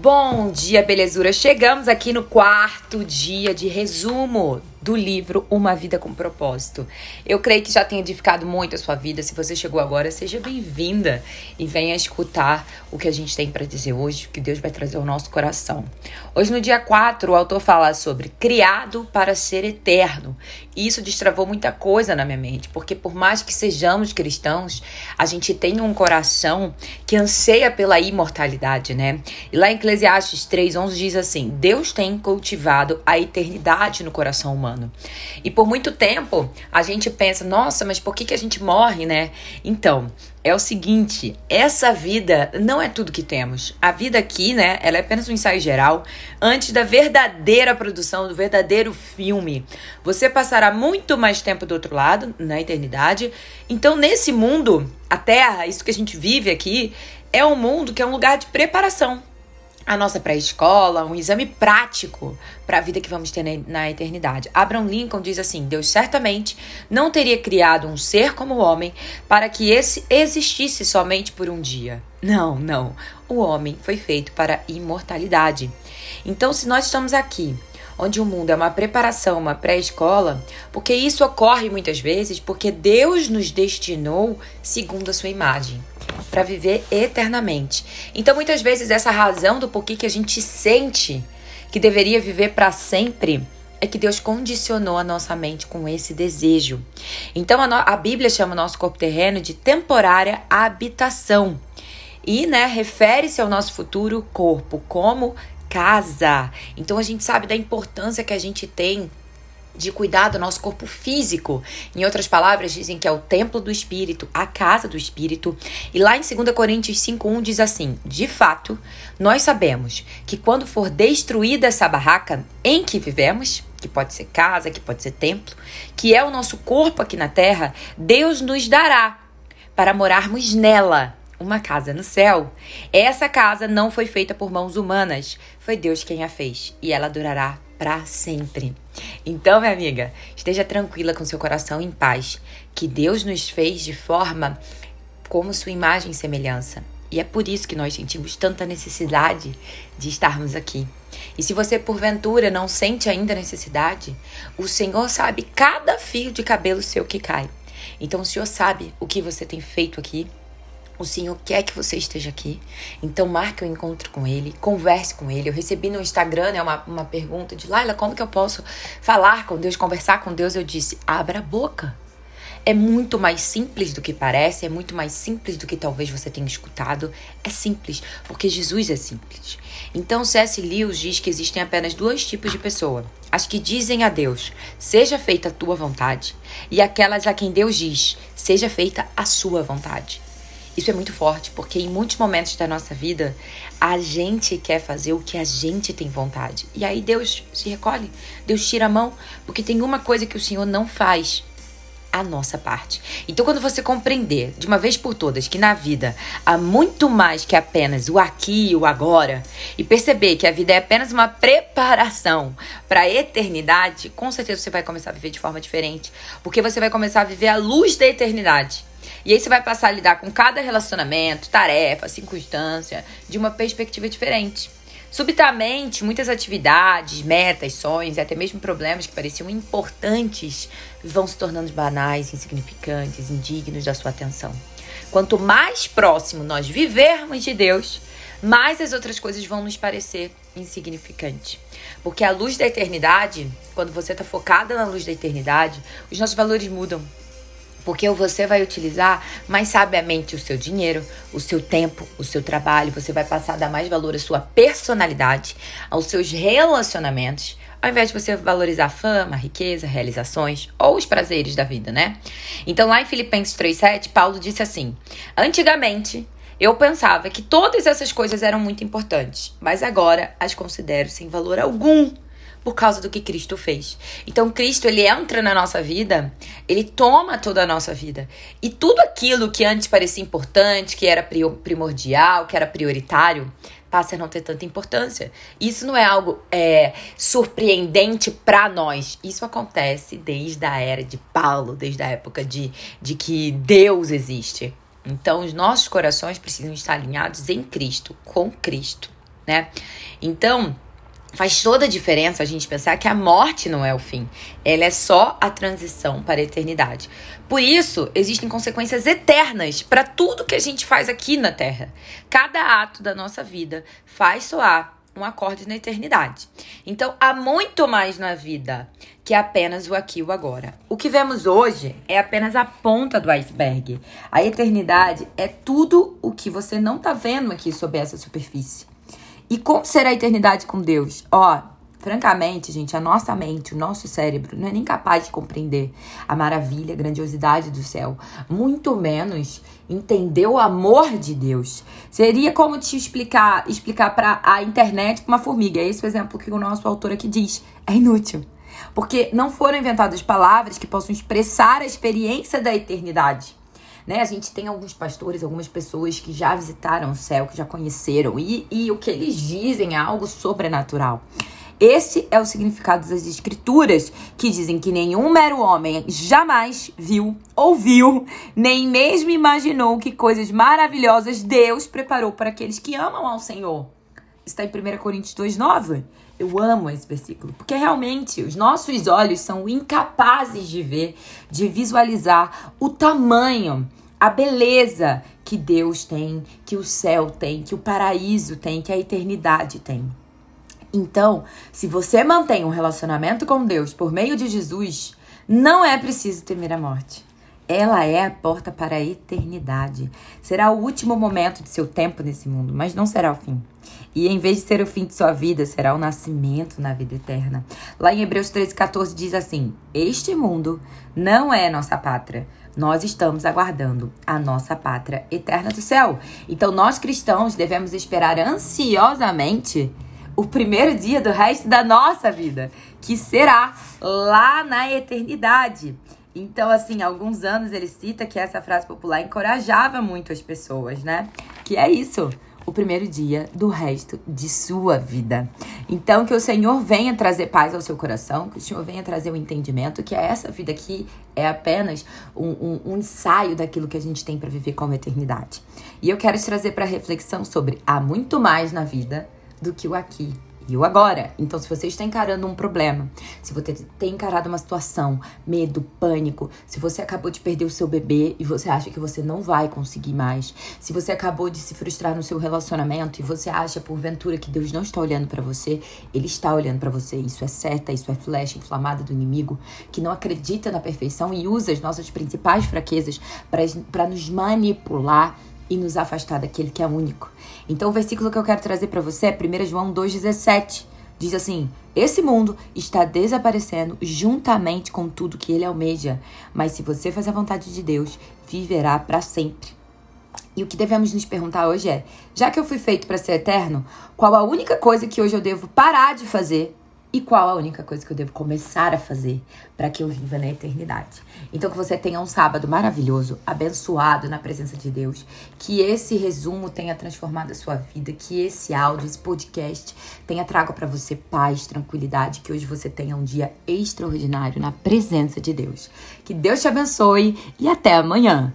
Bom dia, belezura! Chegamos aqui no quarto dia de resumo do livro Uma Vida com Propósito. Eu creio que já tenha edificado muito a sua vida. Se você chegou agora, seja bem-vinda e venha escutar o que a gente tem para dizer hoje, que Deus vai trazer ao nosso coração. Hoje, no dia 4, o autor fala sobre criado para ser eterno. E isso destravou muita coisa na minha mente, porque por mais que sejamos cristãos, a gente tem um coração que anseia pela imortalidade, né? E lá em Eclesiastes 3:11 diz assim: Deus tem cultivado a eternidade no coração humano E por muito tempo a gente pensa, nossa, mas por que, que a gente morre, né? Então, é o seguinte, essa vida não é tudo que temos. A vida aqui, né, ela é apenas um ensaio geral antes da verdadeira produção, do verdadeiro filme. Você passará muito mais tempo do outro lado, na eternidade. Então, nesse mundo, a Terra, isso que a gente vive aqui, é um mundo que é um lugar de preparação a nossa pré-escola, um exame prático para a vida que vamos ter na eternidade. Abraham Lincoln diz assim: Deus certamente não teria criado um ser como o homem para que esse existisse somente por um dia. Não, não. O homem foi feito para a imortalidade. Então, se nós estamos aqui onde o mundo é uma preparação, uma pré-escola, porque isso ocorre muitas vezes porque Deus nos destinou segundo a sua imagem para viver eternamente. Então, muitas vezes, essa razão do porquê que a gente sente que deveria viver para sempre é que Deus condicionou a nossa mente com esse desejo. Então, a, no, a Bíblia chama o nosso corpo terreno de temporária habitação. E, né, refere-se ao nosso futuro corpo como casa. Então, a gente sabe da importância que a gente tem de cuidar do nosso corpo físico. Em outras palavras, dizem que é o templo do Espírito, a casa do Espírito. E lá em 2 Coríntios 5,1 diz assim: De fato, nós sabemos que quando for destruída essa barraca em que vivemos, que pode ser casa, que pode ser templo, que é o nosso corpo aqui na terra, Deus nos dará para morarmos nela uma casa no céu. Essa casa não foi feita por mãos humanas, foi Deus quem a fez e ela durará para sempre. Então, minha amiga, esteja tranquila com seu coração em paz, que Deus nos fez de forma como sua imagem e semelhança. E é por isso que nós sentimos tanta necessidade de estarmos aqui. E se você porventura não sente ainda necessidade, o Senhor sabe cada fio de cabelo seu que cai. Então o Senhor sabe o que você tem feito aqui, o Senhor quer que você esteja aqui. Então marque um encontro com Ele, converse com Ele. Eu recebi no Instagram né, uma, uma pergunta de Laila, como que eu posso falar com Deus, conversar com Deus? Eu disse, abra a boca. É muito mais simples do que parece, é muito mais simples do que talvez você tenha escutado. É simples, porque Jesus é simples. Então C.S. Lewis diz que existem apenas dois tipos de pessoa: as que dizem a Deus, seja feita a tua vontade, e aquelas a quem Deus diz, seja feita a sua vontade. Isso é muito forte, porque em muitos momentos da nossa vida, a gente quer fazer o que a gente tem vontade. E aí Deus se recolhe, Deus tira a mão, porque tem uma coisa que o Senhor não faz, a nossa parte. Então, quando você compreender de uma vez por todas que na vida há muito mais que apenas o aqui e o agora, e perceber que a vida é apenas uma preparação para a eternidade, com certeza você vai começar a viver de forma diferente, porque você vai começar a viver a luz da eternidade. E aí você vai passar a lidar com cada relacionamento, tarefa, circunstância, de uma perspectiva diferente. Subitamente, muitas atividades, metas, sonhos e até mesmo problemas que pareciam importantes vão se tornando banais, insignificantes, indignos da sua atenção. Quanto mais próximo nós vivermos de Deus, mais as outras coisas vão nos parecer insignificantes. Porque a luz da eternidade, quando você está focada na luz da eternidade, os nossos valores mudam porque você vai utilizar mais sabiamente o seu dinheiro, o seu tempo, o seu trabalho. Você vai passar a dar mais valor à sua personalidade, aos seus relacionamentos, ao invés de você valorizar fama, riqueza, realizações ou os prazeres da vida, né? Então, lá em Filipenses 3,7, Paulo disse assim: Antigamente eu pensava que todas essas coisas eram muito importantes, mas agora as considero sem valor algum por causa do que Cristo fez. Então Cristo, ele entra na nossa vida, ele toma toda a nossa vida. E tudo aquilo que antes parecia importante, que era primordial, que era prioritário, passa a não ter tanta importância. Isso não é algo é, surpreendente para nós. Isso acontece desde a era de Paulo, desde a época de, de que Deus existe. Então, os nossos corações precisam estar alinhados em Cristo, com Cristo. né? Então, Faz toda a diferença a gente pensar que a morte não é o fim, ela é só a transição para a eternidade. Por isso, existem consequências eternas para tudo que a gente faz aqui na Terra. Cada ato da nossa vida faz soar um acorde na eternidade. Então, há muito mais na vida que apenas o aqui e o agora. O que vemos hoje é apenas a ponta do iceberg. A eternidade é tudo o que você não está vendo aqui sob essa superfície. E como será a eternidade com Deus? Ó, francamente, gente, a nossa mente, o nosso cérebro não é nem capaz de compreender a maravilha, a grandiosidade do céu, muito menos entender o amor de Deus. Seria como te explicar, explicar para a internet para uma formiga. É esse o exemplo que o nosso autor aqui diz. É inútil. Porque não foram inventadas palavras que possam expressar a experiência da eternidade. Né? A gente tem alguns pastores, algumas pessoas que já visitaram o céu, que já conheceram, e, e o que eles dizem é algo sobrenatural. Esse é o significado das escrituras, que dizem que nenhum mero homem jamais viu, ouviu, nem mesmo imaginou que coisas maravilhosas Deus preparou para aqueles que amam ao Senhor. Está em 1 Coríntios 2,9. Eu amo esse versículo, porque realmente os nossos olhos são incapazes de ver, de visualizar o tamanho a beleza que Deus tem, que o céu tem, que o paraíso tem, que a eternidade tem. Então, se você mantém um relacionamento com Deus por meio de Jesus, não é preciso temer a morte. Ela é a porta para a eternidade. Será o último momento de seu tempo nesse mundo, mas não será o fim. E em vez de ser o fim de sua vida, será o nascimento na vida eterna. Lá em Hebreus 13,14 diz assim: Este mundo não é nossa pátria nós estamos aguardando a nossa pátria eterna do céu. Então, nós cristãos devemos esperar ansiosamente o primeiro dia do resto da nossa vida, que será lá na eternidade. Então, assim, há alguns anos ele cita que essa frase popular encorajava muito as pessoas, né? Que é isso o primeiro dia do resto de sua vida. Então, que o Senhor venha trazer paz ao seu coração, que o Senhor venha trazer o um entendimento que essa vida aqui é apenas um, um, um ensaio daquilo que a gente tem para viver como eternidade. E eu quero te trazer para reflexão sobre há muito mais na vida do que o aqui e o agora. Então, se você está encarando um problema, se você tem encarado uma situação, medo, pânico, se você acabou de perder o seu bebê e você acha que você não vai conseguir mais, se você acabou de se frustrar no seu relacionamento e você acha porventura que Deus não está olhando para você, ele está olhando para você. Isso é seta, isso é flecha inflamada do inimigo que não acredita na perfeição e usa as nossas principais fraquezas para nos manipular e nos afastar daquele que é único. Então, o versículo que eu quero trazer para você é 1 João 2,17. Diz assim: Esse mundo está desaparecendo juntamente com tudo que ele almeja, mas se você fazer a vontade de Deus, viverá para sempre. E o que devemos nos perguntar hoje é: já que eu fui feito para ser eterno, qual a única coisa que hoje eu devo parar de fazer e qual a única coisa que eu devo começar a fazer para que eu viva na eternidade. Então, que você tenha um sábado maravilhoso, abençoado na presença de Deus. Que esse resumo tenha transformado a sua vida. Que esse áudio, esse podcast tenha trago para você paz, tranquilidade. Que hoje você tenha um dia extraordinário na presença de Deus. Que Deus te abençoe e até amanhã.